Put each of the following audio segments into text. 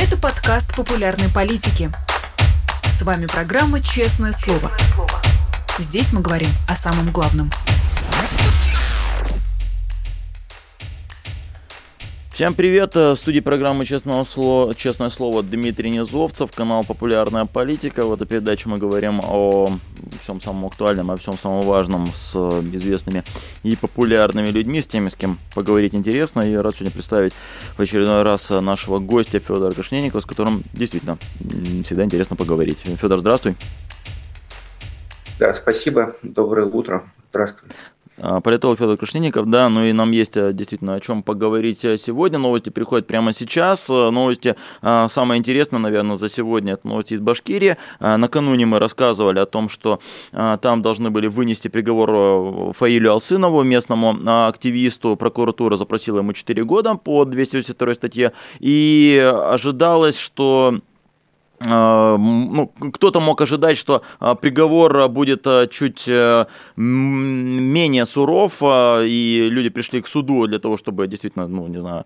Это подкаст популярной политики. С вами программа «Честное слово». Здесь мы говорим о самом главном – Всем привет! В студии программы «Честное слово», «Честное слово» Дмитрий Низовцев, канал «Популярная политика». В этой передаче мы говорим о всем самом актуальном, о всем самом важном с известными и популярными людьми, с теми, с кем поговорить интересно. И рад сегодня представить в очередной раз нашего гостя Федора Кашненникова, с которым действительно всегда интересно поговорить. Федор, здравствуй! Да, спасибо. Доброе утро. Здравствуй. А, политолог Федор Крушнинников, да, ну и нам есть э, действительно о чем поговорить э, сегодня. Новости приходят прямо сейчас. Э, новости, самое интересное, наверное, за сегодня, это новости из Башкирии. Накануне мы рассказывали о том, что там должны были вынести приговор Фаилю Алсынову, местному активисту. Прокуратура запросила ему 4 года по 282 статье. И ожидалось, что а, ну, кто-то мог ожидать, что а, приговор будет а, чуть э, менее суров, и люди пришли к суду для того, чтобы действительно, ну, не знаю,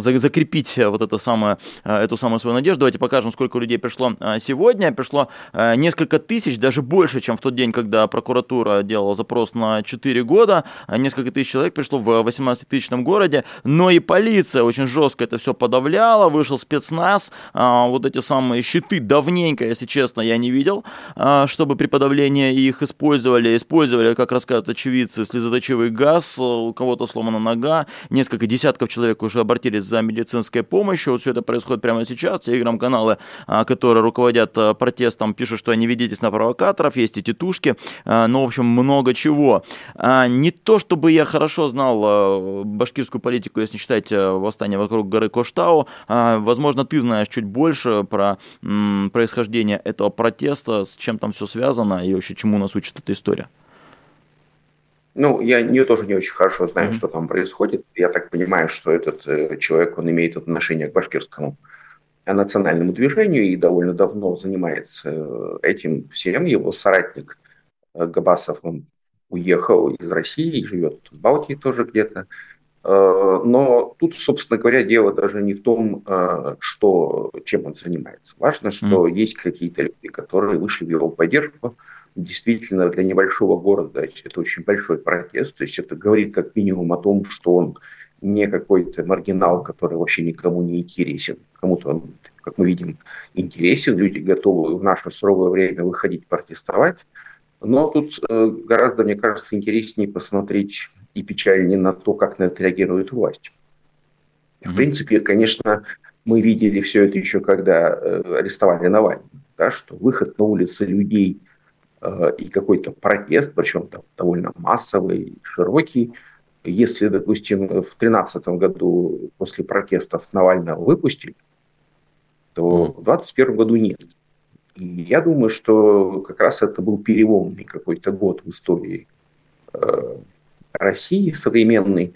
закрепить вот это самое, эту самую свою надежду. Давайте покажем, сколько людей пришло сегодня. Пришло несколько тысяч, даже больше, чем в тот день, когда прокуратура делала запрос на 4 года. Несколько тысяч человек пришло в 18-тысячном городе, но и полиция очень жестко это все подавляла, вышел спецназ, вот эти самые щиты давненько, если честно, я не видел, а, чтобы при подавлении их использовали. Использовали, как рассказывают очевидцы, слезоточивый газ, у кого-то сломана нога, несколько десятков человек уже обратились за медицинской помощью. Вот все это происходит прямо сейчас. Телеграм-каналы, а, которые руководят а, протестом, пишут, что не ведитесь на провокаторов, есть и тетушки, ну, в общем, много чего. Не то, чтобы я хорошо знал башкирскую политику, если не считать восстание вокруг горы Коштау, возможно, ты знаешь чуть больше про про м, происхождение этого протеста, с чем там все связано и вообще чему нас учит эта история? Ну, я не, тоже не очень хорошо знаю, mm-hmm. что там происходит. Я так понимаю, что этот э, человек, он имеет отношение к башкирскому национальному движению и довольно давно занимается э, этим всем. Его соратник э, Габасов, он уехал из России и живет в Балтии тоже где-то. Э, но тут, собственно говоря, дело даже не в том, э, что, чем он занимается. Важно, что mm. есть какие-то люди, которые вышли в его поддержку. Действительно, для небольшого города это очень большой протест. То есть это говорит как минимум о том, что он не какой-то маргинал, который вообще никому не интересен. Кому-то он, как мы видим, интересен. Люди готовы в наше суровое время выходить протестовать. Но тут э, гораздо, мне кажется, интереснее посмотреть и печальнее на то, как на это реагирует власть. В принципе, конечно, мы видели все это еще, когда э, арестовали Навального, да, что выход на улицы людей э, и какой-то протест, причем там довольно массовый, широкий, если, допустим, в 2013 году после протестов Навального выпустили, то в 2021 году нет. И я думаю, что как раз это был переломный какой-то год в истории э, России современной,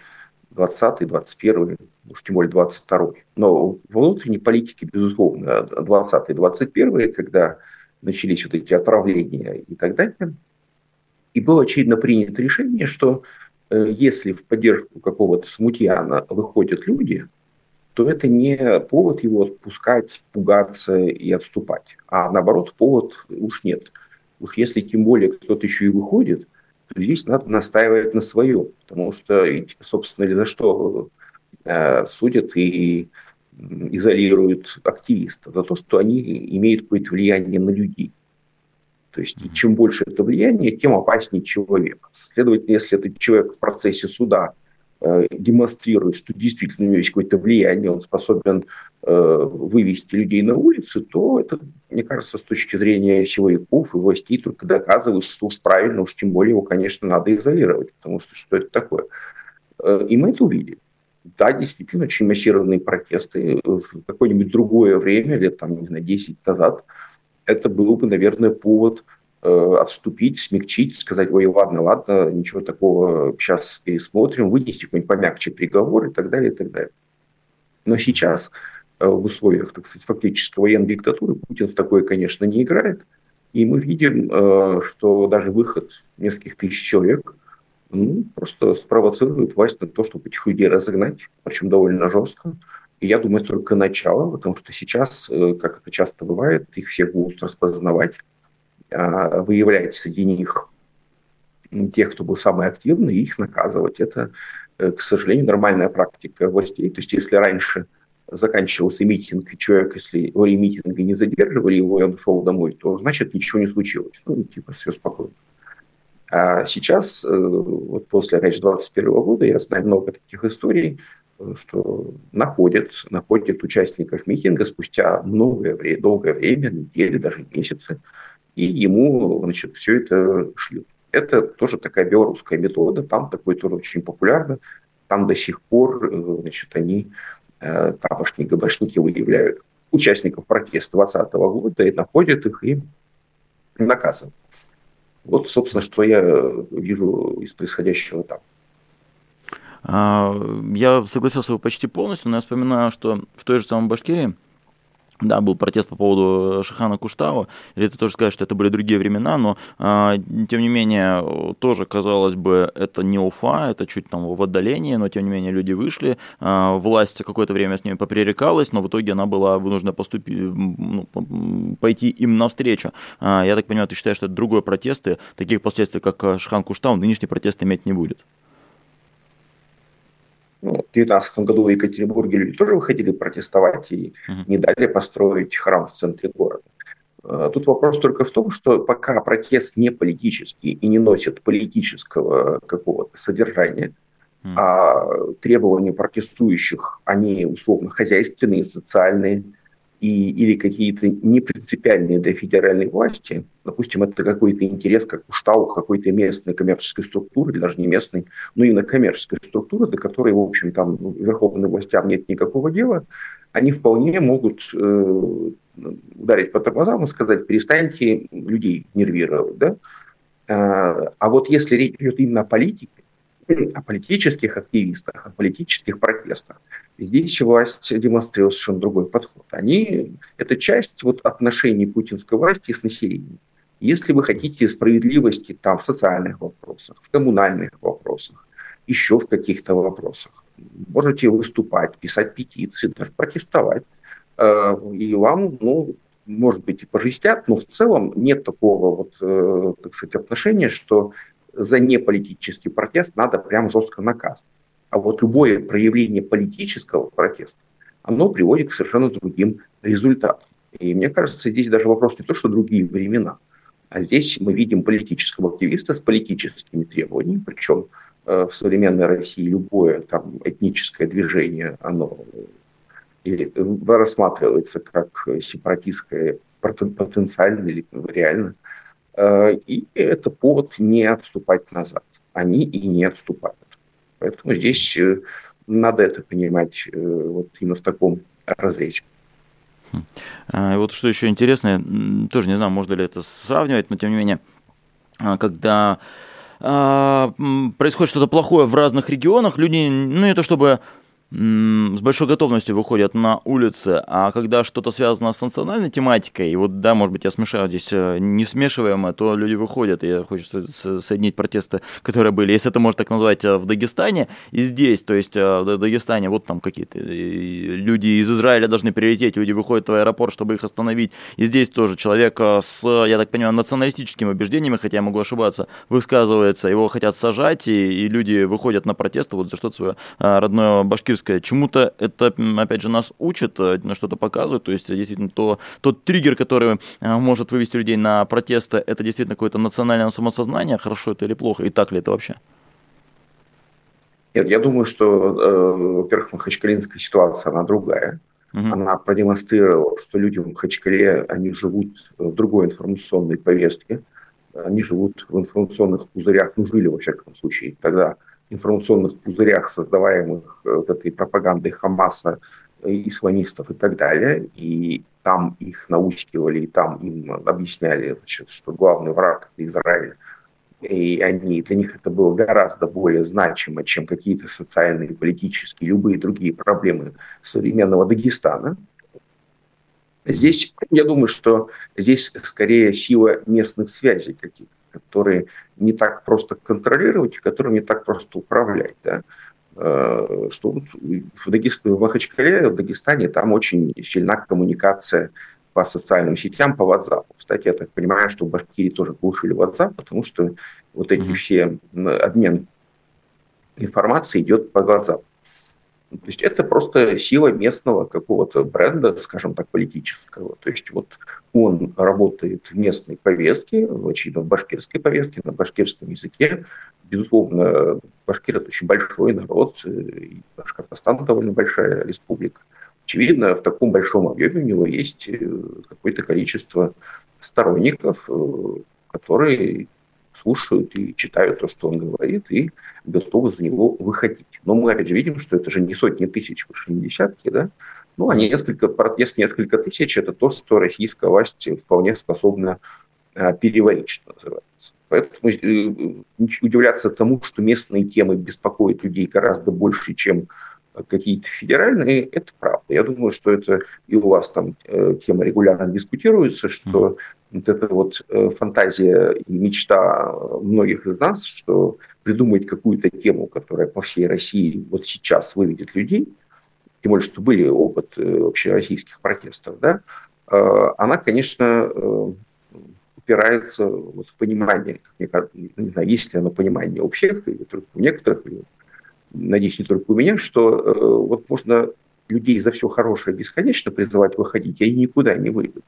20 21 уж тем более 22 Но в внутренней политике, безусловно, 20 21 когда начались вот эти отравления и так далее, и было очевидно принято решение, что э, если в поддержку какого-то смутьяна выходят люди, то это не повод его отпускать, пугаться и отступать, а наоборот повод уж нет. Уж если тем более кто-то еще и выходит – здесь надо настаивать на своем, потому что, собственно, за что э, судят и изолируют активистов? За то, что они имеют какое-то влияние на людей. То есть чем больше это влияние, тем опаснее человек. Следовательно, если этот человек в процессе суда демонстрирует, что действительно у него есть какое-то влияние, он способен э, вывести людей на улицы, то это, мне кажется, с точки зрения силовиков и властей только доказывает, что уж правильно, уж тем более его, конечно, надо изолировать, потому что что это такое. Э, и мы это увидели. Да, действительно, очень массированные протесты в какое-нибудь другое время, лет там, не знаю, 10 назад, это был бы, наверное, повод Э, отступить, смягчить, сказать, ой, ладно, ладно, ничего такого, сейчас пересмотрим, вынести какой-нибудь помягче приговор и так далее, и так далее. Но сейчас э, в условиях, так сказать, фактически военной диктатуры Путин в такое, конечно, не играет. И мы видим, э, что даже выход нескольких тысяч человек ну, просто спровоцирует власть на то, чтобы этих людей разогнать, причем довольно жестко. И я думаю, только начало, потому что сейчас, э, как это часто бывает, их всех будут распознавать, выявлять среди них тех, кто был самый активный, и их наказывать. Это, э, к сожалению, нормальная практика властей. То есть если раньше заканчивался митинг, и человек, если во время митинга не задерживали его, и он шел домой, то значит ничего не случилось. Ну, типа, все спокойно. А сейчас, э, вот после, опять же, 2021 года, я знаю много таких историй, что находят, находят участников митинга спустя многое время, долгое время, недели, даже месяцы, и ему, значит, все это шлют. Это тоже такая белорусская метода, там такой тоже очень популярно, там до сих пор, э, значит, они, э, тамошние габашники выявляют участников протеста 2020 года и находят их и наказывают. Вот, собственно, что я вижу из происходящего там. А, я согласился почти полностью, но я вспоминаю, что в той же самой Башкирии да, был протест по поводу Шахана Куштава, или ты тоже скажешь, что это были другие времена, но а, тем не менее, тоже, казалось бы, это не Уфа, это чуть там в отдалении, но тем не менее люди вышли, а, власть какое-то время с ними попререкалась, но в итоге она была вынуждена поступить, ну, пойти им навстречу. А, я так понимаю, ты считаешь, что это другой протест, и таких последствий, как Шахан Куштау, нынешний протест иметь не будет? Ну, в 2019 году в Екатеринбурге люди тоже выходили протестовать и uh-huh. не дали построить храм в центре города. Э, тут вопрос только в том, что пока протест не политический и не носит политического какого-то содержания, mm. а требования протестующих, они условно хозяйственные, социальные, и, или какие-то непринципиальные для федеральной власти, допустим, это какой-то интерес, как у штау какой-то местной коммерческой структуры, или даже не местной, но именно коммерческой структуры, до которой, в общем, там верховным властям нет никакого дела, они вполне могут э, ударить по тормозам и сказать, перестаньте людей нервировать. Да? А, а вот если речь идет именно о политике, о политических активистах, о политических протестах. Здесь власть демонстрирует совершенно другой подход. Они, это часть вот отношений путинской власти с населением. Если вы хотите справедливости там в социальных вопросах, в коммунальных вопросах, еще в каких-то вопросах, можете выступать, писать петиции, даже протестовать. Э, и вам, ну, может быть, и пожестят, но в целом нет такого вот, э, так сказать, отношения, что за неполитический протест надо прям жестко наказывать. А вот любое проявление политического протеста, оно приводит к совершенно другим результатам. И мне кажется, здесь даже вопрос не то, что другие времена, а здесь мы видим политического активиста с политическими требованиями, причем э, в современной России любое там этническое движение, оно или рассматривается как сепаратистское потенциально или реально. Э, и это повод не отступать назад. Они и не отступают. Поэтому здесь э, надо это понимать э, вот именно в таком разрезе. Хм. А, вот что еще интересно, тоже не знаю, можно ли это сравнивать, но тем не менее, а, когда а, происходит что-то плохое в разных регионах, люди, ну не то чтобы с большой готовностью выходят на улицы, а когда что-то связано с национальной тематикой, и вот, да, может быть, я смешаю здесь э, не смешиваемое, то люди выходят, и хочется соединить протесты, которые были, если это можно так назвать, э, в Дагестане и здесь, то есть э, в Дагестане вот там какие-то люди из Израиля должны прилететь, люди выходят в аэропорт, чтобы их остановить, и здесь тоже человек с, я так понимаю, националистическими убеждениями, хотя я могу ошибаться, высказывается, его хотят сажать, и, и люди выходят на протесты вот за что-то свое родное башкирское практическое. Чему-то это, опять же, нас учит, э, на что-то показывает. То есть, действительно, то, тот триггер, который э, может вывести людей на протесты, это действительно какое-то национальное самосознание. Хорошо это или плохо? И так ли это вообще? Нет, я думаю, что, э, во-первых, махачкалинская ситуация, она другая. Угу. Она продемонстрировала, что люди в Махачкале, они живут в другой информационной повестке. Они живут в информационных пузырях, ну, жили, во всяком случае, тогда информационных пузырях, создаваемых э, вот этой пропагандой Хамаса, исламистов и так далее, и там их наускивали, и там им объясняли, значит, что главный враг – это Израиль, и они, для них это было гораздо более значимо, чем какие-то социальные, политические, любые другие проблемы современного Дагестана. Здесь, я думаю, что здесь скорее сила местных связей каких-то которые не так просто контролировать и которым не так просто управлять. Да? что вот в, Дагестане, в Махачкале, в Дагестане, там очень сильна коммуникация по социальным сетям, по WhatsApp. Кстати, я так понимаю, что в Башкирии тоже глушили WhatsApp, потому что вот эти mm-hmm. все обмен информацией идет по WhatsApp. То есть это просто сила местного какого-то бренда, скажем так, политического. То есть вот он работает в местной повестке, очевидно, в башкирской повестке, на башкирском языке. Безусловно, Башкир – это очень большой народ, и Башкортостан довольно большая республика. Очевидно, в таком большом объеме у него есть э, какое-то количество сторонников, э, которые слушают и читают то, что он говорит, и готовы за него выходить. Но мы опять же видим, что это же не сотни тысяч, уж не десятки, да, ну, а несколько, протест несколько тысяч – это то, что российская власть вполне способна а, переварить, что называется. Поэтому э, удивляться тому, что местные темы беспокоят людей гораздо больше, чем какие-то федеральные, это правда. Я думаю, что это и у вас там э, тема регулярно дискутируется, что вот эта вот э, фантазия и мечта многих из нас, что придумать какую-то тему, которая по всей России вот сейчас выведет людей, тем более, что были опыт э, вообще российских протестов, да, она, конечно, упирается вот в понимание, не знаю, есть ли оно понимание у всех, или только у некоторых, или надеюсь, не только у меня, что э, вот можно людей за все хорошее бесконечно призывать выходить, и они никуда не выйдут.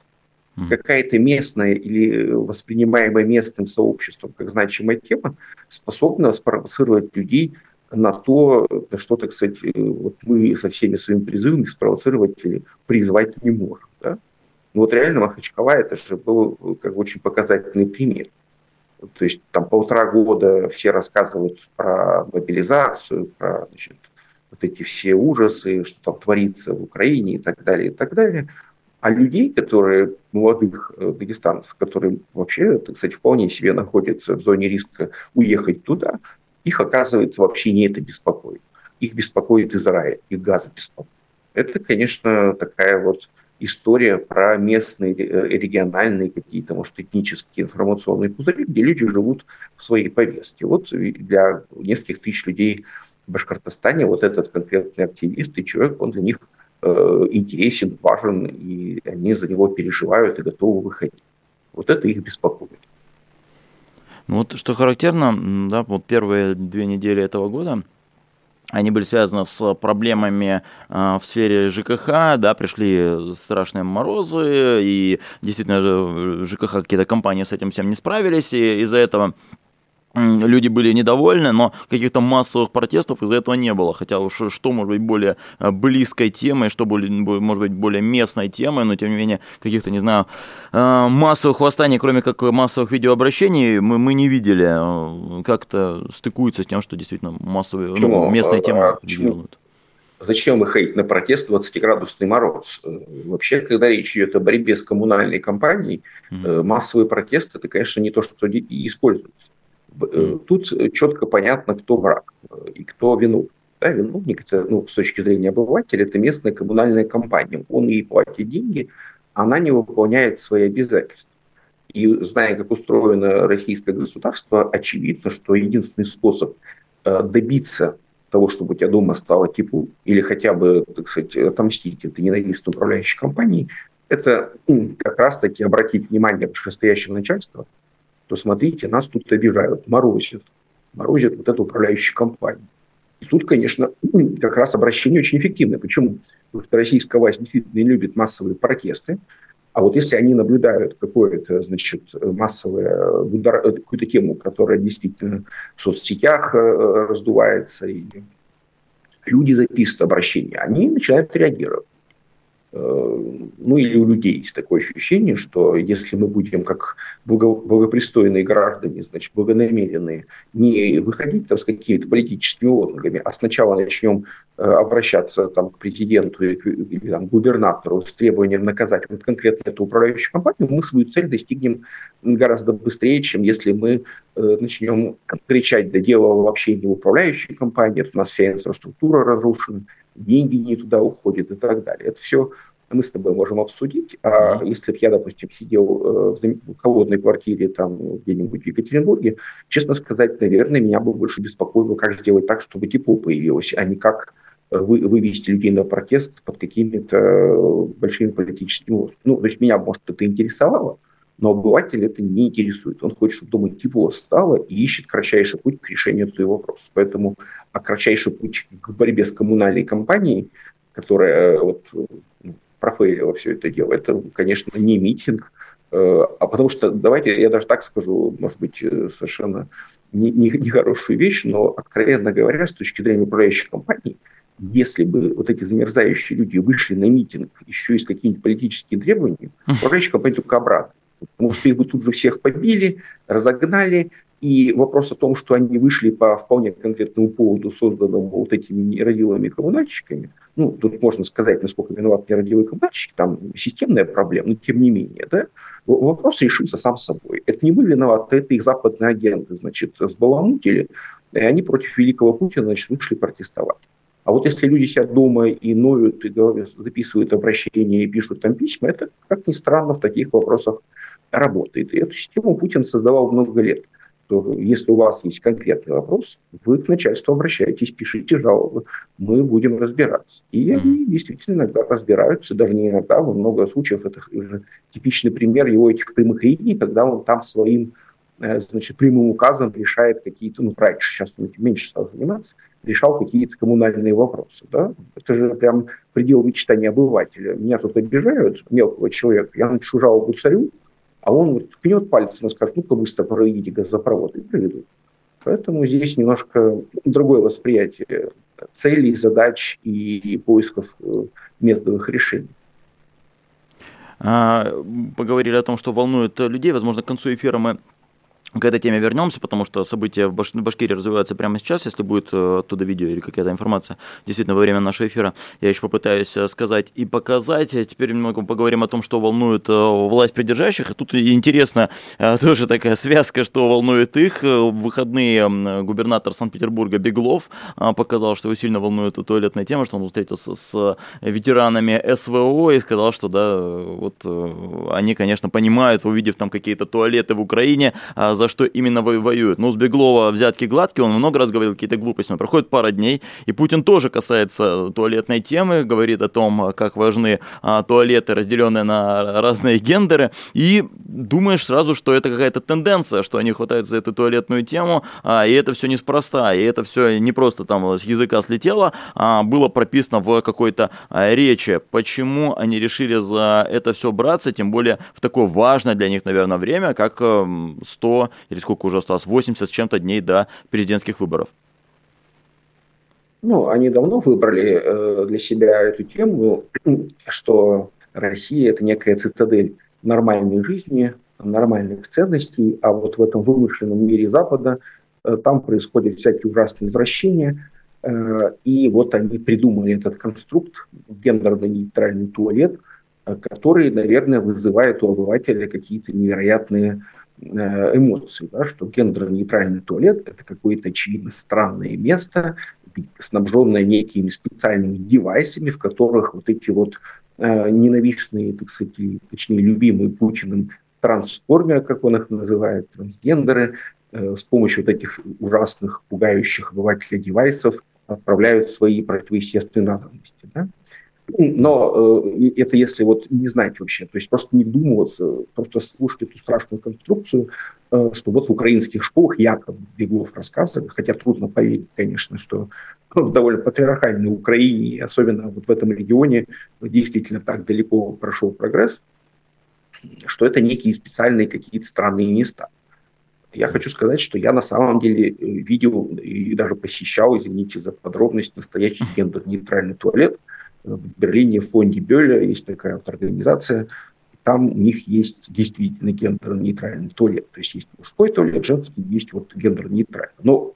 Mm. Какая-то местная или воспринимаемая местным сообществом как значимая тема способна спровоцировать людей на то, что, так сказать, э, вот мы со всеми своими призывами спровоцировать или призвать не можем. Да? Ну вот реально Махачкала это же был э, как бы очень показательный пример. То есть там полтора года все рассказывают про мобилизацию, про значит, вот эти все ужасы, что там творится в Украине и так далее, и так далее. А людей, которые, молодых э, дагестанцев, которые вообще, так сказать, вполне себе находятся в зоне риска уехать туда, их, оказывается, вообще не это беспокоит. Их беспокоит Израиль, их газы беспокоит. Это, конечно, такая вот история про местные, э, региональные какие-то, может, этнические информационные пузыри, где люди живут в своей повестке. Вот для нескольких тысяч людей в Башкортостане вот этот конкретный активист и человек, он для них э, интересен, важен, и они за него переживают и готовы выходить. Вот это их беспокоит. Ну вот что характерно, да, вот первые две недели этого года – они были связаны с проблемами э, в сфере ЖКХ, да, пришли страшные морозы, и действительно ЖКХ какие-то компании с этим всем не справились, и из-за этого люди были недовольны, но каких-то массовых протестов из-за этого не было. Хотя уж что может быть более э, близкой темой, что может быть более местной темой, но тем не менее каких-то, не знаю, э, массовых восстаний, кроме как массовых видеообращений, мы, мы не видели. Э, как-то стыкуется с тем, что действительно массовые, ну, местные темы а, делают. Зачем выходить на протест 20-градусный мороз? Вообще, когда речь идет о борьбе с коммунальной компанией, mm-hmm. массовые протесты – это, конечно, не то, что используется. Э, тут четко понятно, кто враг э, и кто виновник. Да, виновник, это, ну, с точки зрения обывателя, это местная коммунальная компания. Он ей платит деньги, она не выполняет свои обязательства. И зная, как устроено российское государство, очевидно, что единственный способ э, добиться того, чтобы у тебя дома стало тепло, или хотя бы, так сказать, отомстить этой ненавистной управляющей компании, это как раз-таки обратить внимание вышестоящего начальства то смотрите, нас тут обижают, морозят, морозят вот эту управляющую компанию. И тут, конечно, как раз обращение очень эффективное. Почему? Потому что российская власть действительно не любит массовые протесты, а вот если они наблюдают какое-то, значит, массовое, какую-то тему, которая действительно в соцсетях э, раздувается, и люди записывают обращения, они начинают реагировать. Э, ну или у людей есть такое ощущение, что если мы будем как благопристойные граждане, значит, благонамеренные, не выходить там с какими-то политическими лозунгами, а сначала начнем э, обращаться там, к президенту или, или там, губернатору с требованием наказать вот конкретно эту управляющую компанию, мы свою цель достигнем гораздо быстрее, чем если мы э, начнем кричать, да дело вообще не управляющей компании, у нас вся инфраструктура разрушена, деньги не туда уходят и так далее. Это все мы с тобой можем обсудить. А если бы я, допустим, сидел э, в холодной квартире там где-нибудь в Екатеринбурге, честно сказать, наверное, меня бы больше беспокоило, как сделать так, чтобы тепло появилось, а не как э, вы, вывести людей на протест под какими-то большими политическими... Ну, то есть меня, может, это интересовало, но обыватель это не интересует. Он хочет, чтобы дома тепло стало и ищет кратчайший путь к решению этого вопроса. Поэтому а кратчайший путь к борьбе с коммунальной компанией, которая вот, профейлила все это дело. Это, конечно, не митинг, э, а потому что, давайте я даже так скажу, может быть, э, совершенно нехорошую не, не вещь, но, откровенно говоря, с точки зрения управляющих компаний, если бы вот эти замерзающие люди вышли на митинг еще и с какими-нибудь политическими требованиями, управляющие компании только обратно. Потому что их бы тут же всех побили, разогнали, и вопрос о том, что они вышли по вполне конкретному поводу, созданному вот этими нерадивыми коммунальщиками, ну, тут можно сказать, насколько виноват нерадивый коммунальщик, там системная проблема, но тем не менее, да, вопрос решился сам собой. Это не мы виноваты, это их западные агенты, значит, сбаламутили, и они против великого Путина, значит, вышли протестовать. А вот если люди сидят дома и ноют, и записывают обращения и пишут там письма, это, как ни странно, в таких вопросах работает. И эту систему Путин создавал много лет – то если у вас есть конкретный вопрос, вы к начальству обращаетесь, пишите жалобы, мы будем разбираться. И они действительно иногда разбираются, даже не иногда, во много случаев это уже типичный пример его этих прямых линий, когда он там своим значит, прямым указом решает какие-то, ну, раньше, сейчас он меньше стал заниматься, решал какие-то коммунальные вопросы. Да? Это же прям предел мечтания обывателя. Меня тут обижают, мелкого человека, я напишу жалобу царю, а он вот ткнет пальцем и скажет, ну-ка быстро проведите газопровод, и проведут. Поэтому здесь немножко другое восприятие целей, задач и поисков э, методов решений. А, поговорили о том, что волнует людей. Возможно, к концу эфира мы к этой теме вернемся, потому что события в Баш... Башкирии развиваются прямо сейчас. Если будет э, оттуда видео или какая-то информация, действительно, во время нашего эфира я еще попытаюсь э, сказать и показать. А теперь немного поговорим о том, что волнует э, власть придержащих. И тут интересно тоже такая связка, что волнует их. В выходные губернатор Санкт-Петербурга Беглов показал, что его сильно волнует туалетная тема, что он встретился с ветеранами СВО и сказал, что да, вот они, конечно, понимают, увидев там какие-то туалеты в Украине, а что именно воюют. Ну, с Беглова взятки гладкие, он много раз говорил какие-то глупости, но проходит пара дней, и Путин тоже касается туалетной темы, говорит о том, как важны а, туалеты, разделенные на разные гендеры, и думаешь сразу, что это какая-то тенденция, что они хватаются за эту туалетную тему, а, и это все неспроста, и это все не просто там с языка слетело, а было прописано в какой-то а, речи. Почему они решили за это все браться, тем более в такое важное для них, наверное, время, как 100 или сколько уже осталось, 80 с чем-то дней до президентских выборов? Ну, они давно выбрали э, для себя эту тему, что Россия – это некая цитадель нормальной жизни, нормальных ценностей, а вот в этом вымышленном мире Запада э, там происходят всякие ужасные извращения, э, и вот они придумали этот конструкт, гендерно-нейтральный туалет, который, наверное, вызывает у обывателя какие-то невероятные эмоций, да, что гендерно-нейтральный туалет – это какое-то очевидно странное место, снабженное некими специальными девайсами, в которых вот эти вот э, ненавистные, так сказать, точнее, любимые Путиным трансформеры, как он их называет, трансгендеры, э, с помощью вот этих ужасных, пугающих обывателя девайсов отправляют свои противоестественные надобности. Да? Но э, это если вот не знать вообще, то есть просто не вдумываться, просто слушать эту страшную конструкцию, э, что вот в украинских школах якобы Беглов рассказывали, хотя трудно поверить, конечно, что в довольно патриархальной Украине, особенно вот в этом регионе, действительно так далеко прошел прогресс, что это некие специальные какие-то странные места. Я хочу сказать, что я на самом деле э, видел и даже посещал, извините за подробность, настоящий гендер-нейтральный туалет – в Берлине в фонде Бёля есть такая вот организация, там у них есть действительно гендерно-нейтральный туалет. То есть есть мужской туалет, женский, есть вот гендерно-нейтральный. Но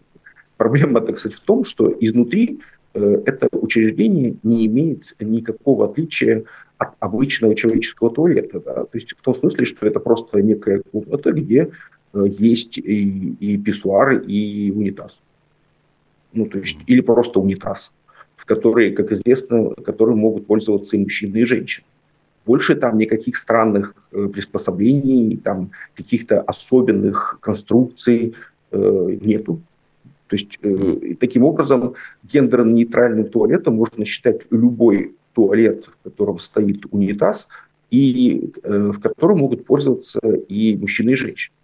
проблема, так сказать, в том, что изнутри э, это учреждение не имеет никакого отличия от обычного человеческого туалета. Да? То есть в том смысле, что это просто некая комната, где э, есть и, и писсуар, и унитаз. Ну, то есть, или просто унитаз в которые, как известно, которым могут пользоваться и мужчины, и женщины. Больше там никаких странных э, приспособлений, там каких-то особенных конструкций э, нету. То есть э, таким образом гендерно-нейтральным туалетом можно считать любой туалет, в котором стоит унитаз, и э, в котором могут пользоваться и мужчины, и женщины.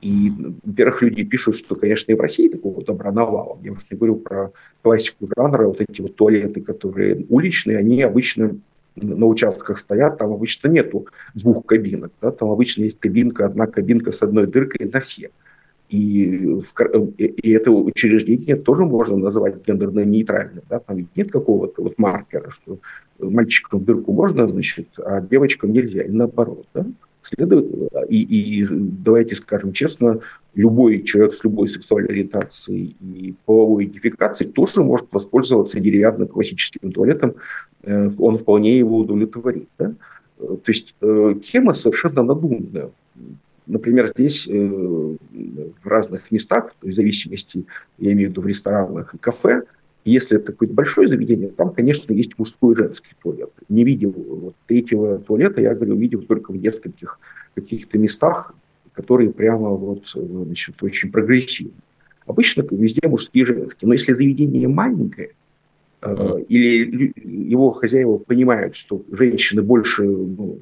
И, во-первых, люди пишут, что, конечно, и в России такого добра навалом. Я уж не говорю про классику жанра, вот эти вот туалеты, которые уличные, они обычно на участках стоят, там обычно нету двух кабинок, да, там обычно есть кабинка, одна кабинка с одной дыркой на все. И, в, и это учреждение тоже можно называть гендерно-нейтральным. Да? Там нет какого-то вот маркера, что мальчикам дырку можно, значит, а девочкам нельзя, и наоборот. Да? Следует, и, и давайте скажем честно, любой человек с любой сексуальной ориентацией и половой идентификацией тоже может воспользоваться деревянным классическим туалетом, э, он вполне его удовлетворит. Да? То есть э, тема совершенно надуманная. Например, здесь э, в разных местах, в зависимости, я имею в виду в ресторанах и кафе, если это какое-то большое заведение, там, конечно, есть мужской и женский туалет. Не видел вот, третьего туалета, я говорю, видел только в нескольких каких-то местах, которые прямо вот, значит, очень прогрессивны. Обычно везде мужские и женские. Но если заведение маленькое, э, или его хозяева понимают, что женщины больше ну,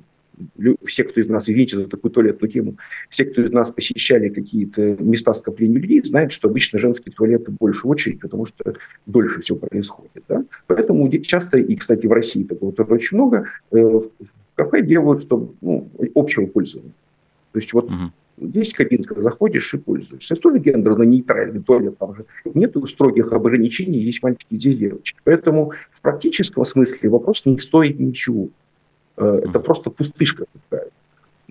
все, кто из нас, извините за такую туалетную тему, все, кто из нас посещали какие-то места скопления людей, знают, что обычно женские туалеты больше очередь, потому что дольше все происходит. Да? Поэтому часто, и, кстати, в России такого тоже очень много, э, в кафе делают, чтобы ну, общего пользования. То есть вот угу. Здесь кабинка, заходишь и пользуешься. Это тоже гендерно-нейтральный туалет, там же нет строгих ограничений, здесь мальчики, здесь девочки. Поэтому в практическом смысле вопрос не стоит ничего. Э, это просто пустышка какая-то.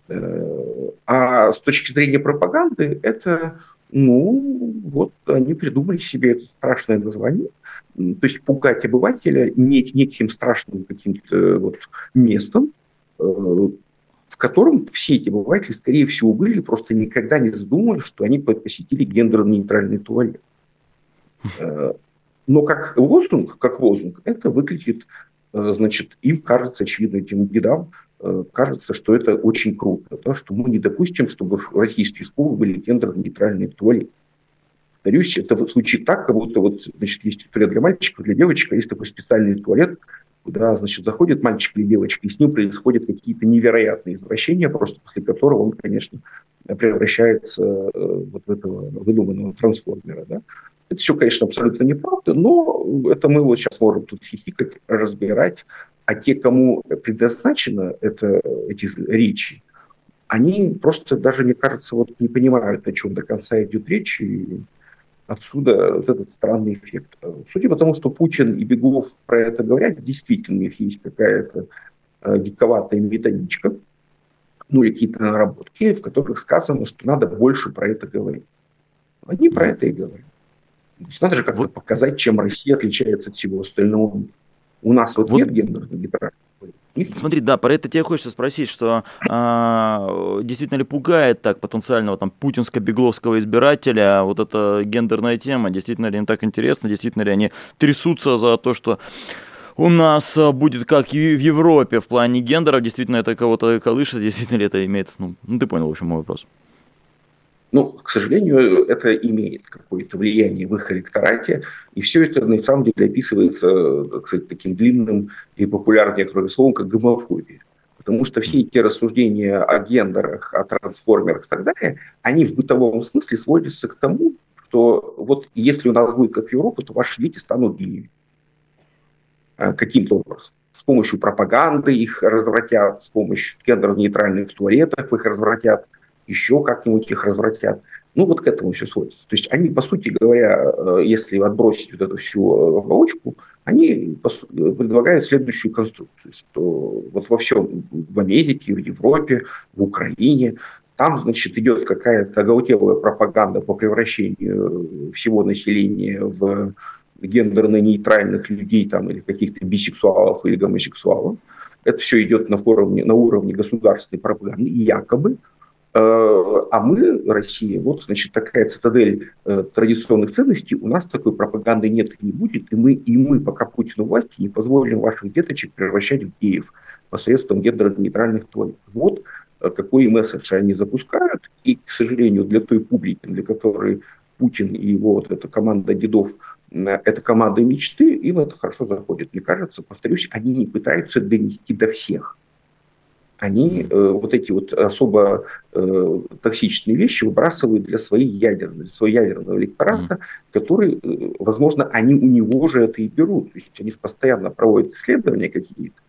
Э, а с точки зрения пропаганды, это, ну, вот они придумали себе это страшное название. То есть пугать обывателя неким страшным каким-то вот местом, э, в котором все эти обыватели, скорее всего, были, просто никогда не задумывались, что они посетили гендерно-нейтральный туалет. Но как лозунг, как лозунг, это выглядит Э, значит, им кажется, очевидно, этим бедам, э, кажется, что это очень круто, да, что мы не допустим, чтобы в российские школы были гендерно-нейтральные туалеты. Повторюсь, это звучит так, как будто вот, значит, есть туалет для мальчиков, для девочек, а есть такой специальный туалет, куда, значит, заходит мальчик или девочка, и с ним происходят какие-то невероятные извращения, просто после которого он, конечно, превращается э, вот в этого выдуманного трансформера. Да? Это все, конечно, абсолютно неправда, но это мы вот сейчас можем тут хихикать, разбирать. А те, кому предназначено это, эти речи, они просто даже, мне кажется, вот не понимают, о чем до конца идет речь, и отсюда вот этот странный эффект. Судя по тому, что Путин и Беглов про это говорят, действительно у них есть какая-то э, диковатая методичка, ну или какие-то наработки, в которых сказано, что надо больше про это говорить. Они про это и говорят. Надо же как-то показать, чем Россия отличается от всего остального. У нас вот, вот. нет гендерных гитар. Смотри, да, про это тебе хочется спросить, что а, действительно ли пугает так потенциального там путинско-бегловского избирателя вот эта гендерная тема, действительно ли им так интересно, действительно ли они трясутся за то, что у нас будет как и в Европе в плане гендеров, действительно это кого-то колышет, действительно ли это имеет, ну, ну ты понял, в общем, мой вопрос. Ну, к сожалению, это имеет какое-то влияние в их электорате, и все это на самом деле описывается так сказать, таким длинным и популярным некоторым словом, как гомофобия. Потому что все эти рассуждения о гендерах, о трансформерах и так далее, они в бытовом смысле сводятся к тому, что вот если у нас будет как в Европе, то ваши дети станут геями. А, каким-то образом. С помощью пропаганды их развратят, с помощью гендерно-нейтральных туалетов их развратят – еще как-нибудь их развратят. Ну, вот к этому все сводится. То есть они, по сути говоря, э, если отбросить вот эту всю э, оболочку, они предлагают следующую конструкцию, что вот во всем, в Америке, в Европе, в Украине, там, значит, идет какая-то оголтелая пропаганда по превращению всего населения в гендерно-нейтральных людей там, или каких-то бисексуалов или гомосексуалов. Это все идет на уровне, на уровне государственной пропаганды, якобы А мы, Россия, вот, значит, такая цитадель традиционных ценностей, у нас такой пропаганды нет и не будет, и мы, и мы пока Путину власти, не позволим ваших деточек превращать в геев посредством гендерно-нейтральных туалетов. Вот какой месседж они запускают, и, к сожалению, для той публики, для которой Путин и его вот эта команда дедов, это команда мечты, им это хорошо заходит. Мне кажется, повторюсь, они не пытаются донести до всех. Они э, вот эти вот особо э, токсичные вещи выбрасывают для своей ядерной, для своего ядерного электората, mm. который, э, возможно, они у него же это и берут. То есть они же постоянно проводят исследования какие-то,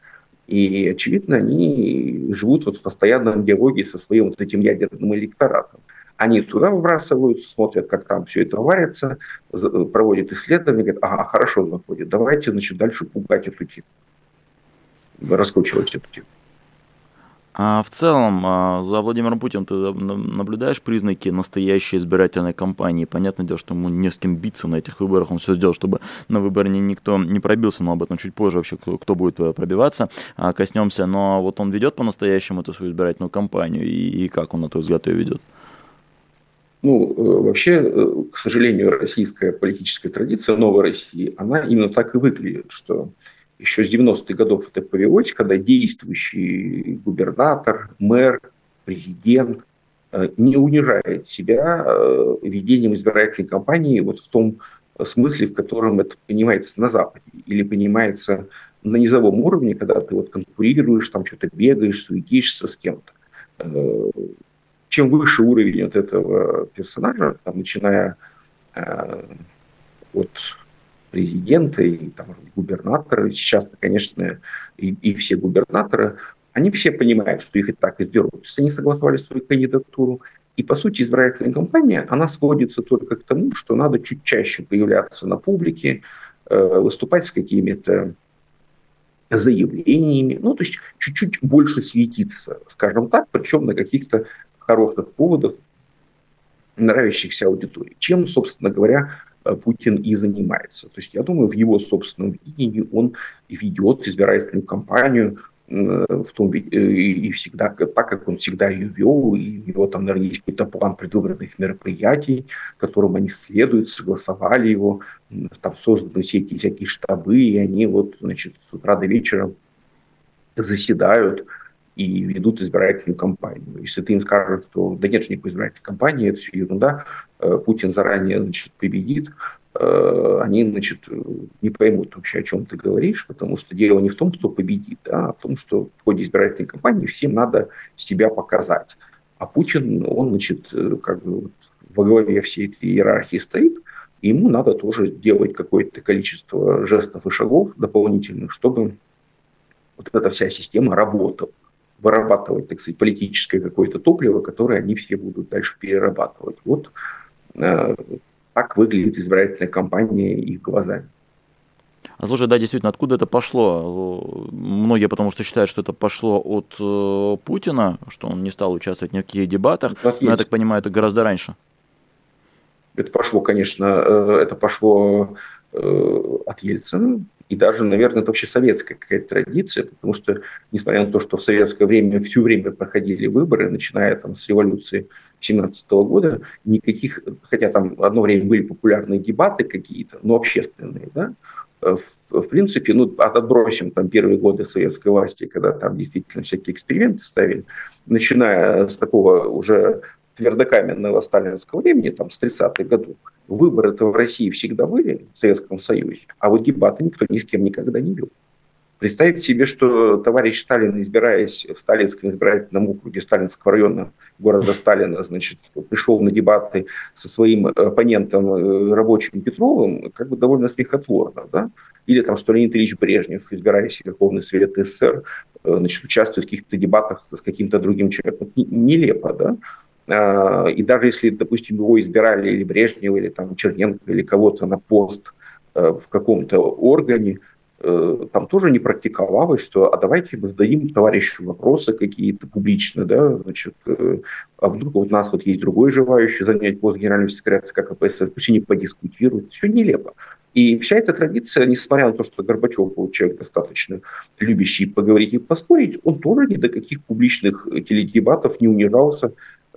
и, очевидно, они живут вот в постоянном диалоге со своим вот этим ядерным электоратом. Они туда выбрасывают, смотрят, как там все это варится, проводят исследования, говорят, ага, хорошо заходит, давайте, значит, дальше пугать эту тему, раскручивать эту тему. А в целом, а, за Владимиром Путиным ты наблюдаешь признаки настоящей избирательной кампании? Понятное дело, что ему не с кем биться на этих выборах. Он все сделал, чтобы на выборы никто не пробился, но об этом чуть позже вообще, кто будет э, пробиваться, а, коснемся. Но вот он ведет по-настоящему эту свою избирательную кампанию, и, и как он, на твой взгляд, ее ведет? Ну, э, вообще, э, к сожалению, российская политическая традиция новой России, она именно так и выглядит, что еще с 90-х годов это повелось, когда действующий губернатор, мэр, президент э, не унижает себя ведением избирательной кампании вот в том смысле, в котором это понимается на Западе или понимается на низовом уровне, когда ты вот конкурируешь, там что-то бегаешь, суетишься с кем-то. Чем выше уровень от этого персонажа, там, начиная э, от президента и там, губернатора, сейчас, конечно, и, и все губернаторы, они все понимают, что их и так изберут. То есть они согласовали свою кандидатуру. И, по сути, избирательная кампания, она сводится только к тому, что надо чуть чаще появляться на публике, э, выступать с какими-то заявлениями, ну, то есть чуть-чуть больше светиться, скажем так, причем на каких-то хороших поводов, нравящихся аудитории. Чем, собственно говоря, Путин и занимается. То есть я думаю, в его собственном видении он ведет избирательную кампанию э, в том э, и всегда так, как он всегда ее вел, и у него там, наверное, есть какой-то план предвыборных мероприятий, которым они следуют, согласовали его, там созданы все эти всякие штабы, и они вот, значит, с утра до вечера заседают, и ведут избирательную кампанию. Если ты им скажешь, что да нет же никакой избирательной кампании, это все ерунда, э, Путин заранее значит, победит, э, они значит, не поймут вообще, о чем ты говоришь, потому что дело не в том, кто победит, а в том, что в ходе избирательной кампании всем надо себя показать. А Путин, он, значит, э, как бы во главе всей этой иерархии стоит, ему надо тоже делать какое-то количество жестов и шагов дополнительных, чтобы вот эта вся система работала вырабатывать, так сказать, политическое какое-то топливо, которое они все будут дальше перерабатывать. Вот э, так выглядит избирательная кампания их глазами. А слушай, да, действительно, откуда это пошло? Многие потому что считают, что это пошло от э, Путина, что он не стал участвовать ни в каких дебатах. Но, я так понимаю, это гораздо раньше. Это пошло, конечно, э, это пошло э, от Ельцина, и даже, наверное, это вообще советская какая-то традиция, потому что, несмотря на то, что в советское время все время проходили выборы, начиная там с революции 17 года, никаких, хотя там одно время были популярные дебаты какие-то, но общественные, да, в, в принципе, ну, отбросим там первые годы советской власти, когда там действительно всякие эксперименты ставили, начиная с такого уже твердокаменного сталинского времени, там, с 30-х годов, выборы-то в России всегда были, в Советском Союзе, а вот дебаты никто ни с кем никогда не вел. Представьте себе, что товарищ Сталин, избираясь в Сталинском избирательном округе Сталинского района города Сталина, значит, пришел на дебаты со своим оппонентом э, рабочим Петровым, как бы довольно смехотворно, да? Или там, что Леонид Ильич Брежнев, избираясь в Верховный Совет СССР, э, значит, участвует в каких-то дебатах с каким-то другим человеком. Нелепо, да? А, и даже если, допустим, его избирали или Брежнева, или там Черненко, или кого-то на пост э, в каком-то органе, э, там тоже не практиковалось, что а давайте мы зададим товарищу вопросы какие-то публично, да, значит, э, а вдруг у нас вот есть другой желающий занять пост генерального секретаря ЦК КПСС, пусть они подискутируют, все нелепо. И вся эта традиция, несмотря на то, что Горбачев был человек достаточно любящий поговорить и поспорить, он тоже ни до каких публичных теледебатов не унижался, э,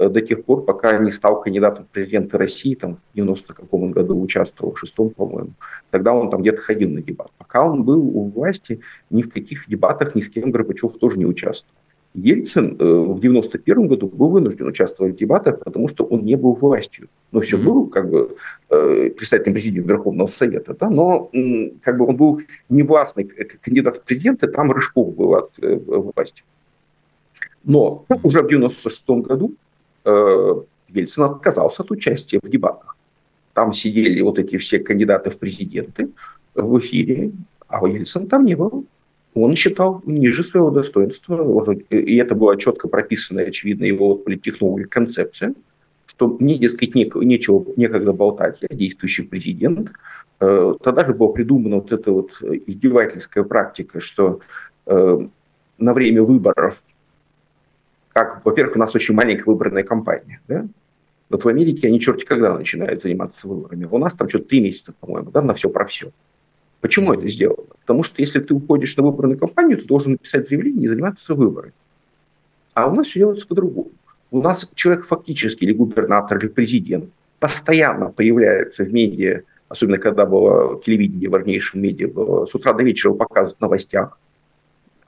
до тех пор, пока не стал кандидатом в президенты России, там, в 90 каком году участвовал, в шестом, по-моему. Тогда он там где-то ходил на дебат. Пока он был у власти, ни в каких дебатах ни с кем Горбачев тоже не участвовал. Ельцин э, в 91 году был вынужден участвовать в дебатах, потому что он не был властью. Но все mm-hmm. был как бы э, представителем президиума Верховного Совета, да, но как бы он был не властный кандидат в президенты, там Рыжков был от э, власти. Но уже в 96 году Ельцин отказался от участия в дебатах. Там сидели вот эти все кандидаты в президенты в эфире, а Ельцин там не был он считал ниже своего достоинства, и это была четко прописана, очевидно, его политтехнология концепция, что мне, дескать, не, нечего некогда болтать, я действующий президент. Э, тогда же была придумана вот эта вот издевательская практика, что э, на время выборов, как, во-первых, у нас очень маленькая выборная кампания, да? Вот в Америке они черти когда начинают заниматься выборами. У нас там что-то три месяца, по-моему, да, на все про все. Почему это сделано? Потому что если ты уходишь на выборную кампанию, ты должен написать заявление и заниматься выборами. А у нас все делается по-другому. У нас человек фактически, или губернатор, или президент, постоянно появляется в медиа, особенно когда было телевидение, важнейшем медиа, было, с утра до вечера показывают в новостях.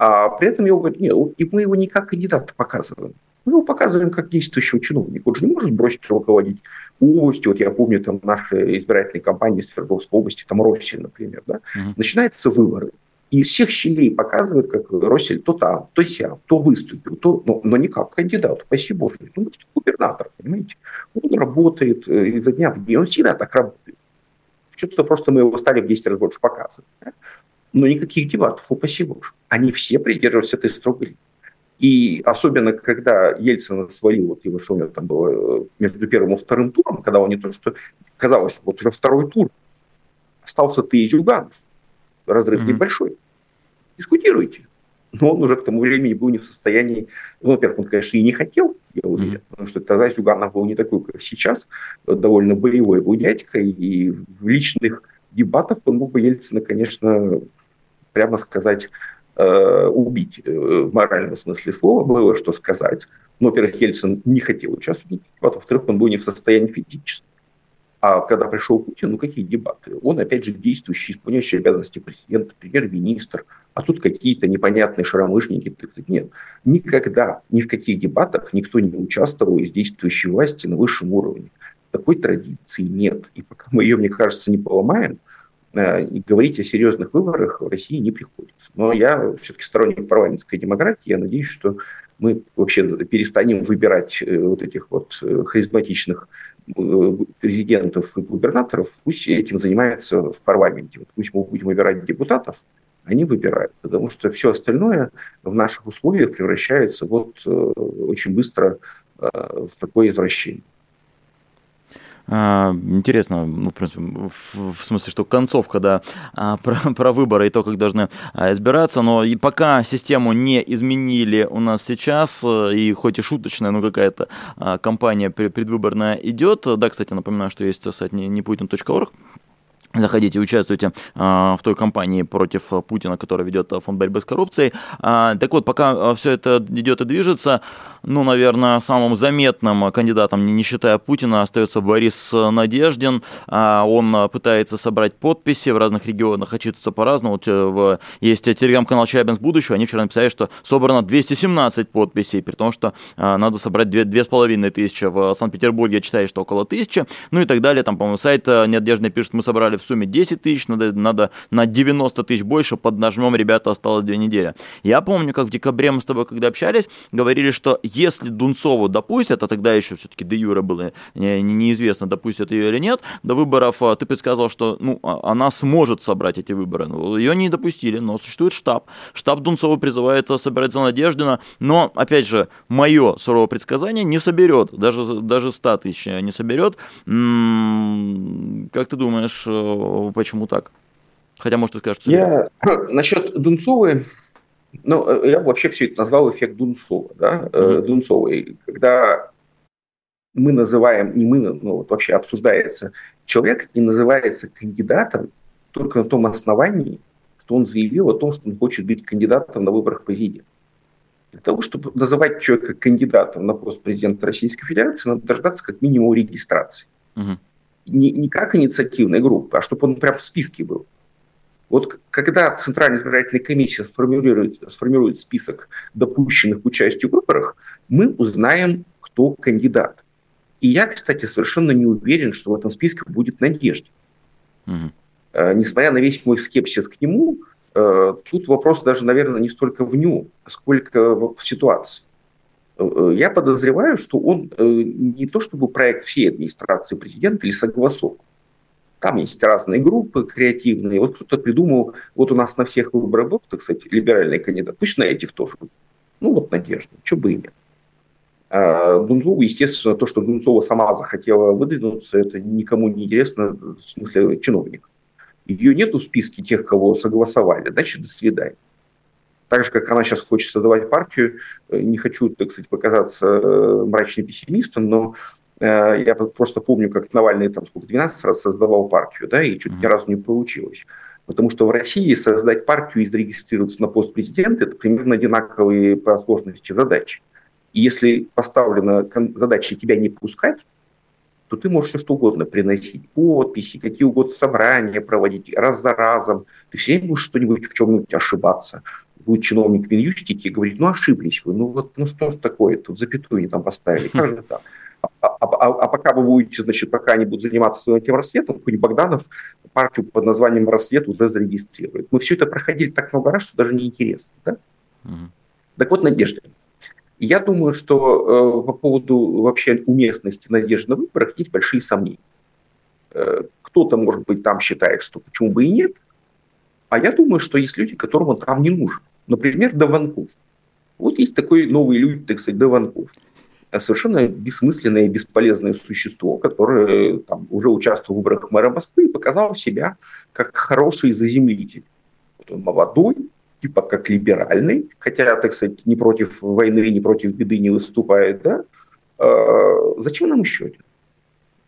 А при этом его говорят, нет, и мы его не как кандидата показываем. Мы его показываем как действующего чиновника. Он же не может бросить руководить областью. Вот я помню там наши избирательные кампании в Свердловской области, там Россель, например. Да? Uh-huh. Начинаются выборы. И из всех щелей показывают, как Россель то там, то сям, то выступил, то, но, но не как кандидат, спасибо Боже. Ну, губернатор, понимаете? Он работает э, изо дня в день, он всегда так работает. Что-то просто мы его стали в 10 раз больше показывать. Да? Но никаких дебатов, упаси Боже. Они все придерживаются этой строгой линии. И особенно, когда Ельцин свалил, вот его, что у него там было э, между первым и вторым туром, когда он не то, что казалось, вот уже второй тур, остался ты и Зюганов, разрыв mm-hmm. небольшой. Дискутируйте. Но он уже к тому времени был не в состоянии, ну, во-первых, он, конечно, и не хотел, я уверен, mm-hmm. потому что тогда Зюганов был не такой, как сейчас, довольно боевой был дядька, и в личных дебатах он мог бы Ельцина, конечно, прямо сказать, Э, убить э, в моральном смысле слова, было что сказать. Но, во-первых, Ельцин не хотел участвовать дебатах, во-вторых, он был не в состоянии физически. А когда пришел Путин, ну какие дебаты? Он, опять же, действующий, исполняющий обязанности президента, премьер-министр, а тут какие-то непонятные шаромышники. Нет, никогда, ни в каких дебатах никто не участвовал из действующей власти на высшем уровне. Такой традиции нет. И пока мы ее, мне кажется, не поломаем, и говорить о серьезных выборах в России не приходится. Но я все-таки сторонник парламентской демократии. Я надеюсь, что мы вообще перестанем выбирать э, вот этих вот э, харизматичных президентов и губернаторов. Пусть этим занимается в парламенте. Вот пусть мы будем выбирать депутатов, они выбирают. Потому что все остальное в наших условиях превращается вот очень быстро в такое извращение. А, интересно, ну, в, принципе, в, смысле, что концовка, да, а, про, про выборы и то, как должны а, избираться, но и пока систему не изменили у нас сейчас, э, и хоть и шуточная, но какая-то кампания предвыборная идет, да, кстати, напоминаю, что есть сайт непутин.орг, Заходите, участвуйте э, в той кампании против Путина, которая ведет фонд борьбы с коррупцией. А, так вот, пока все это идет и движется, ну, наверное, самым заметным кандидатом, не считая Путина, остается Борис Надеждин. А, он пытается собрать подписи в разных регионах, отчитываться по-разному. Вот, э, в, есть телеграм-канал «Челябинск будущего», они вчера написали, что собрано 217 подписей, при том, что а, надо собрать 2500 в Санкт-Петербурге, я читаю, что около тысячи, ну и так далее. Там, по-моему, сайт э, Надежды пишет, мы собрали в сумме 10 тысяч, надо, надо на 90 тысяч больше, поднажмем, ребята, осталось две недели. Я помню, как в декабре мы с тобой, когда общались, говорили, что если Дунцову допустят, а тогда еще все-таки де юра было неизвестно, допустят ее или нет, до выборов а, ты предсказал, что ну, а, она сможет собрать эти выборы. Ну, ее не допустили, но существует штаб. Штаб Дунцова призывает собирать за Надеждина, но, опять же, мое суровое предсказание не соберет, даже, даже 100 тысяч не соберет. М-м, как ты думаешь, Почему так? Хотя, может, ты скажешь, что... Я... Насчет Дунцовой, ну, э, я вообще все это назвал эффект Дунцова, да, mm-hmm. Дунцовой. Когда мы называем, не мы, ну, вот вообще обсуждается, человек не называется кандидатом только на том основании, что он заявил о том, что он хочет быть кандидатом на выборах президента. Для того, чтобы называть человека кандидатом на пост президента Российской Федерации, надо дождаться как минимум регистрации. Угу. Не, не как инициативной группы, а чтобы он прям в списке был. Вот когда Центральная избирательная комиссия сформирует, сформирует список допущенных к участию в выборах, мы узнаем, кто кандидат. И я, кстати, совершенно не уверен, что в этом списке будет Надежда. Угу. Несмотря на весь мой скепсис к нему, э, тут вопрос даже, наверное, не столько в нем, сколько в ситуации. Э, я подозреваю, что он не то чтобы проект всей администрации президента или согласован, там есть разные группы креативные. Вот кто-то придумал, вот у нас на всех выборах был, кстати, либеральный кандидат. Пусть на этих тоже. Ну вот надежда, что бы и нет. А Дунцову, естественно, то, что Дунцова сама захотела выдвинуться, это никому не интересно, в смысле чиновник. Ее нету в списке тех, кого согласовали, значит, до свидания. Так же, как она сейчас хочет создавать партию, э, не хочу, так сказать, показаться э, мрачным пессимистом, но Э, я просто помню, как Навальный там сколько, 12 раз создавал партию, да, и чуть ни разу не получилось. Потому что в России создать партию и зарегистрироваться на пост президента – это примерно одинаковые по сложности задачи. И если поставлена задача тебя не пускать, то ты можешь все что угодно приносить. Подписи, какие угодно собрания проводить, раз за разом. Ты все время будешь что-нибудь в чем-нибудь ошибаться. Будет чиновник Минюстики и говорить, ну ошиблись вы, ну вот, ну что ж такое, тут запятую не там поставили, как же так? А, а, а, а пока вы будете, значит, пока они будут заниматься своим этим рассветом, какой Богданов партию под названием «Рассвет» уже зарегистрирует. Мы все это проходили так много раз, что даже неинтересно. Да? Угу. Так вот, Надежда. Я думаю, что э, по поводу вообще уместности надежды на выборах есть большие сомнения. Э, кто-то, может быть, там считает, что почему бы и нет, а я думаю, что есть люди, которым он там не нужен. Например, Даванков. Вот есть такой новый люди, так сказать, Даванков совершенно бессмысленное и бесполезное существо, которое там, уже участвовал в выборах мэра Москвы и показал себя как хороший заземлитель. Вот он молодой, типа как либеральный, хотя, так сказать, не против войны, не против беды не выступает, да? А, зачем нам еще один?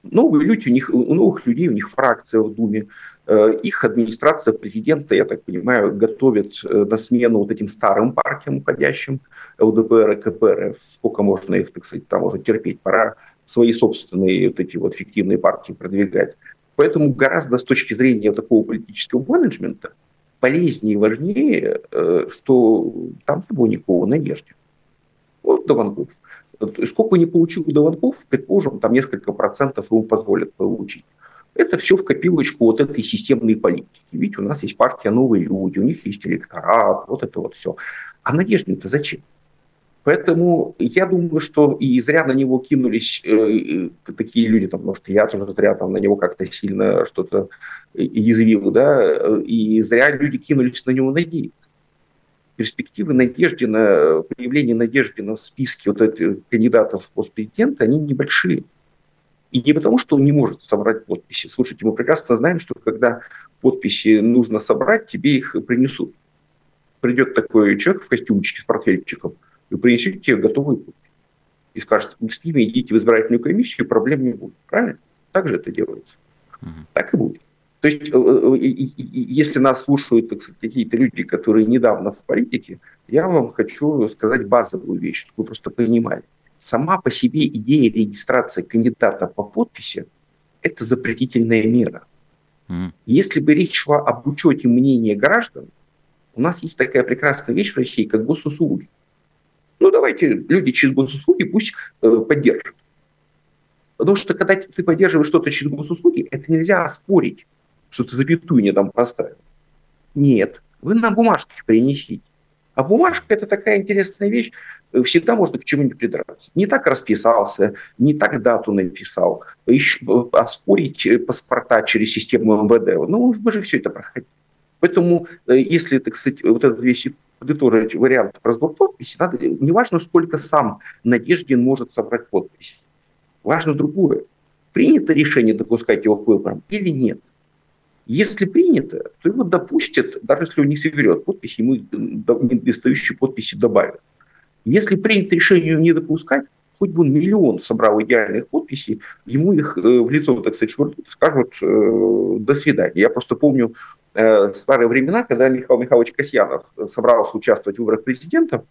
Новые люди, у, них, у новых людей, у них фракция в Думе, Э, их администрация президента, я так понимаю, готовит э, на смену вот этим старым партиям уходящим, ЛДПР и КПРФ. Сколько можно их, так сказать, там уже терпеть? Пора свои собственные вот эти вот фиктивные партии продвигать. Поэтому гораздо с точки зрения такого политического менеджмента полезнее и важнее, э, что там не было никакого надежды. Вот Дованков. Сколько не получил Дованков, предположим, там несколько процентов ему позволят получить. Это все в копилочку вот этой системной политики. Ведь у нас есть партия «Новые люди», у них есть электорат, вот это вот все. А Надеждин-то зачем? Поэтому я думаю, что и зря на него кинулись э, такие люди, там, может, я тоже зря там на него как-то сильно что-то язвил, да, и зря люди кинулись на него надеяться. Перспективы Надеждина, появление Надеждина в списке вот этих кандидатов в постпрезидента, они небольшие. И не потому, что он не может собрать подписи. Слушайте, мы прекрасно знаем, что когда подписи нужно собрать, тебе их принесут. Придет такой человек в костюмчике с портфельчиком и принесет тебе готовые подписи. И скажет, с ними идите в избирательную комиссию, проблем не будет. Правильно? Так же это делается. Угу. Так и будет. То есть, э, э, если нас слушают какие-то люди, которые недавно в политике, я вам хочу сказать базовую вещь, чтобы вы просто понимали сама по себе идея регистрации кандидата по подписи – это запретительная мера. Mm. Если бы речь шла об учете мнения граждан, у нас есть такая прекрасная вещь в России, как госуслуги. Ну, давайте люди через госуслуги пусть э, поддержат. Потому что когда ты поддерживаешь что-то через госуслуги, это нельзя оспорить, что ты запятую не там поставил. Нет, вы на бумажке принесите. А бумажка – это такая интересная вещь, всегда можно к чему-нибудь придраться. Не так расписался, не так дату написал, еще оспорить э, паспорта через систему МВД. Ну, мы же все это проходили. Поэтому, э, если, так сказать, вот этот весь подытожить вариант разбор подписи, надо, неважно, сколько сам Надеждин может собрать подписи. Важно другое. Принято решение допускать его к выборам или нет – если принято, то его допустят, даже если он не соберет подписи, ему недостающие подписи добавят. Если принято решение не допускать, хоть бы он миллион собрал идеальных подписей, ему их э, в лицо, так сказать, швырнут, скажут э, «до свидания». Я просто помню э, старые времена, когда Михаил Михайлович Касьянов собрался участвовать в выборах президента,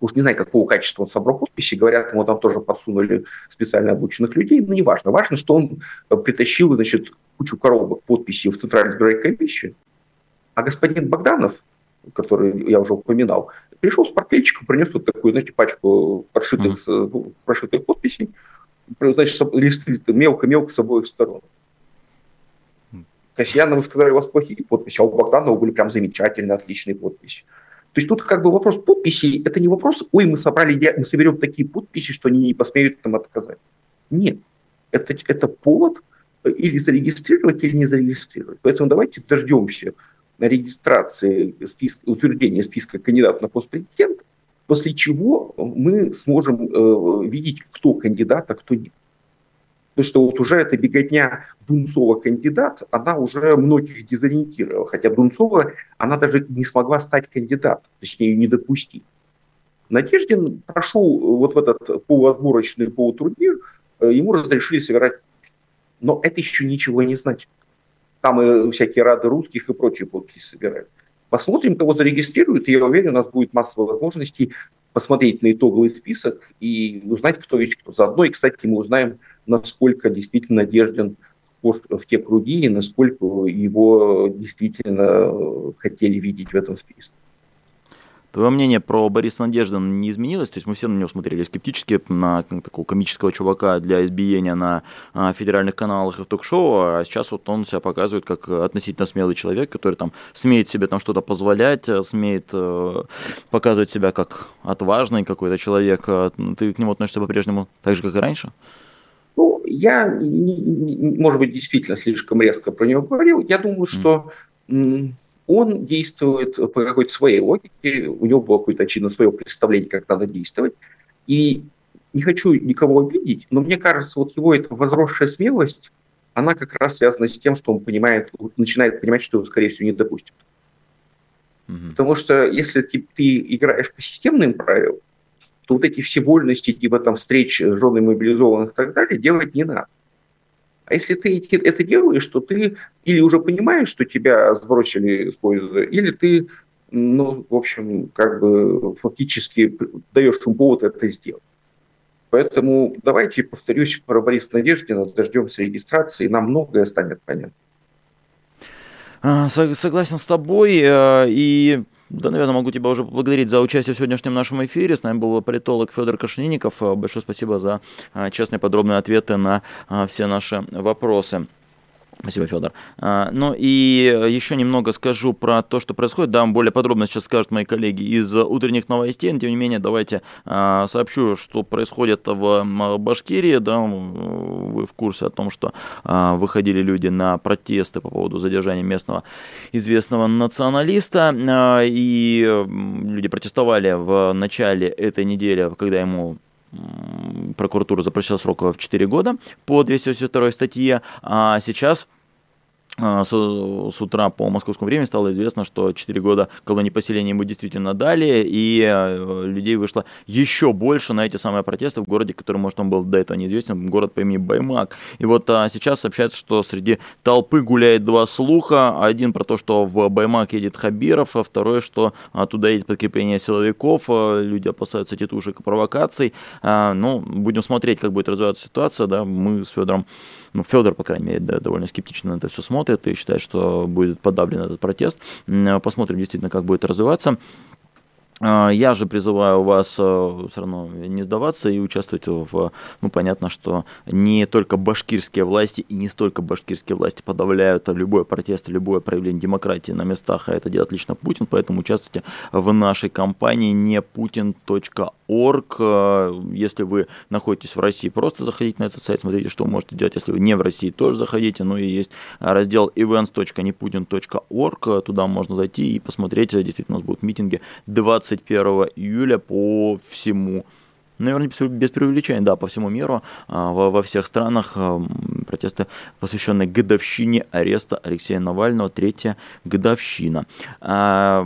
уж не знаю, какого качества он собрал подписи, говорят, ему там тоже подсунули специально обученных людей, но неважно. Важно, что он притащил, значит, кучу коробок подписей в Центральную избирательную комиссию, а господин Богданов, который я уже упоминал, пришел с портфельчиком, принес вот такую, знаете, пачку подшитых, mm-hmm. прошитых подписей, значит, листы мелко-мелко с обоих сторон. Касьянову сказали, у вас плохие подписи, а у Богданова были прям замечательные, отличные подписи. То есть тут как бы вопрос подписей, это не вопрос, ой, мы собрали, мы соберем такие подписи, что они не посмеют нам отказать. Нет, это, это повод или зарегистрировать, или не зарегистрировать. Поэтому давайте дождемся регистрации списка, утверждения списка кандидатов на пост президента, после чего мы сможем э, видеть, кто кандидат, а кто нет. То, что вот уже эта беготня Дунцова кандидат, она уже многих дезориентировала. Хотя Дунцова, она даже не смогла стать кандидатом, точнее, не допустить. Надеждин прошел вот в этот полуотборочный полутурнир, э, ему разрешили собирать, но это еще ничего не значит. Там и всякие рады русских и прочие подписи собирают. Посмотрим, кого зарегистрируют, и я уверен, у нас будет масса возможностей посмотреть на итоговый список и узнать, кто есть кто. Заодно, и, кстати, мы узнаем, насколько действительно надежден в те круги и насколько его действительно хотели видеть в этом списке. Твое мнение про Бориса Надеждина не изменилось? То есть мы все на него смотрели скептически, на такого комического чувака для избиения на а, федеральных каналах и в ток-шоу, а сейчас вот он себя показывает как относительно смелый человек, который там смеет себе там что-то позволять, смеет э, показывать себя как отважный какой-то человек. А ты к нему относишься по-прежнему так же, как и раньше? Я, может быть, действительно слишком резко про него говорил. Я думаю, что он действует по какой-то своей логике, у него было какое-то, очевидно, свое представление, как надо действовать. И не хочу никого обидеть, но мне кажется, вот его эта возросшая смелость, она как раз связана с тем, что он понимает, начинает понимать, что его, скорее всего, не допустят. Угу. Потому что если ты, ты играешь по системным правилам, то вот эти все вольности, типа там встреч с женой мобилизованных и так далее, делать не надо. А если ты это делаешь, то ты или уже понимаешь, что тебя сбросили с поезда, или ты, ну, в общем, как бы фактически даешь ему повод это сделать. Поэтому давайте, повторюсь, про Бориса Надеждина дождемся регистрации, нам многое станет понятно. А, согласен с тобой. Э, и да, наверное, могу тебя уже поблагодарить за участие в сегодняшнем нашем эфире. С нами был политолог Федор Кашнинников. Большое спасибо за а, честные подробные ответы на а, все наши вопросы. Спасибо, Федор. А, ну и еще немного скажу про то, что происходит. Да, более подробно сейчас скажут мои коллеги из утренних новостей. Но, тем не менее, давайте а, сообщу, что происходит в Башкирии. Да, вы в курсе о том, что а, выходили люди на протесты по поводу задержания местного известного националиста. И люди протестовали в начале этой недели, когда ему прокуратура запрещала срок в 4 года по 282 статье, а сейчас с, с утра по московскому времени стало известно, что 4 года колонии поселения ему действительно дали, и э, людей вышло еще больше на эти самые протесты в городе, который, может, он был до этого неизвестен, город по имени Баймак. И вот а, сейчас сообщается, что среди толпы гуляет два слуха. Один про то, что в Баймак едет Хабиров, а второй, что а, туда едет подкрепление силовиков, а, люди опасаются тетушек и провокаций. А, ну, будем смотреть, как будет развиваться ситуация, да, мы с Федором ну, Федор, по крайней мере, да, довольно скептично на это все смотрит и считает, что будет подавлен этот протест. Посмотрим действительно, как будет развиваться. А, я же призываю вас э, все равно не сдаваться и участвовать в... Ну, понятно, что не только башкирские власти и не столько башкирские власти подавляют любой протест, любое проявление демократии на местах, а это делает лично Путин, поэтому участвуйте в нашей кампании не putin.org. Э, если вы находитесь в России, просто заходите на этот сайт, смотрите, что вы можете делать. Если вы не в России, тоже заходите. Ну и есть раздел events.neputin.org, туда можно зайти и посмотреть. Действительно, у нас будут митинги 20 21 июля по всему наверное, без преувеличения, да, по всему миру, а, во всех странах, протесты, посвященные годовщине ареста Алексея Навального, третья годовщина. А,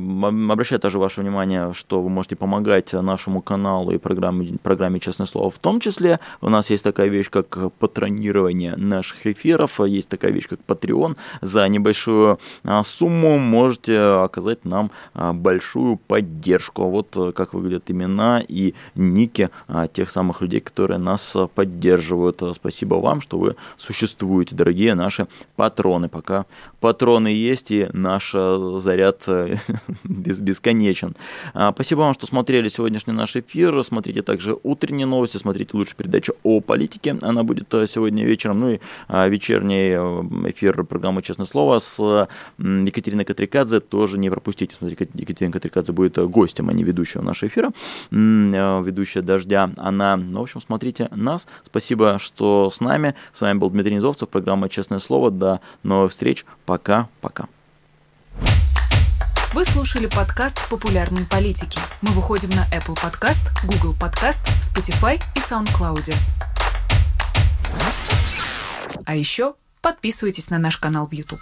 обращаю также ваше внимание, что вы можете помогать нашему каналу и программе, программе «Честное слово» в том числе. У нас есть такая вещь, как патронирование наших эфиров, есть такая вещь, как Patreon. За небольшую а, сумму можете оказать нам а, большую поддержку. Вот как выглядят имена и ники тех самых людей, которые нас поддерживают. Спасибо вам, что вы существуете, дорогие наши патроны. Пока патроны есть и наш заряд э, бесконечен. Спасибо вам, что смотрели сегодняшний наш эфир. Смотрите также утренние новости, смотрите лучше передачу о политике. Она будет э, сегодня вечером. Ну и а, вечерний э, эфир программы «Честное слово» с Екатериной Катрикадзе тоже не пропустите. Смотрите, Екатерина Катрикадзе будет гостем, а не ведущего нашего эфира. Ведущая «Дождя». Она, ну, в общем, смотрите нас. Спасибо, что с нами. С вами был Дмитрий Низовцев, программа «Честное слово». До новых встреч. Пока-пока. Вы слушали подкаст «Популярные политики». Мы выходим на Apple Podcast, Google Podcast, Spotify и SoundCloud. А еще подписывайтесь на наш канал в YouTube.